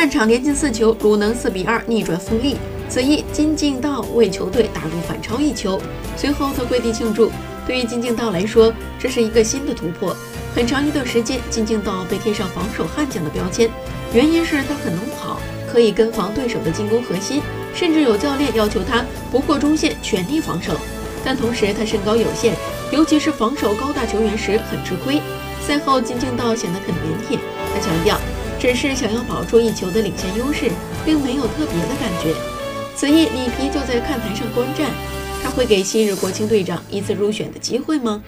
半场连进四球，鲁能四比二逆转富力。此役金敬道为球队打入反超一球，随后他跪地庆祝。对于金敬道来说，这是一个新的突破。很长一段时间，金敬道被贴上防守悍将的标签，原因是他很能跑，可以跟防对手的进攻核心，甚至有教练要求他不过中线全力防守。但同时他身高有限，尤其是防守高大球员时很吃亏。赛后金敬道显得很腼腆，他强调，只是想要保住一球的领先优势，并没有特别的感觉。此役里皮就在看台上观战，他会给昔日国青队长一次入选的机会吗？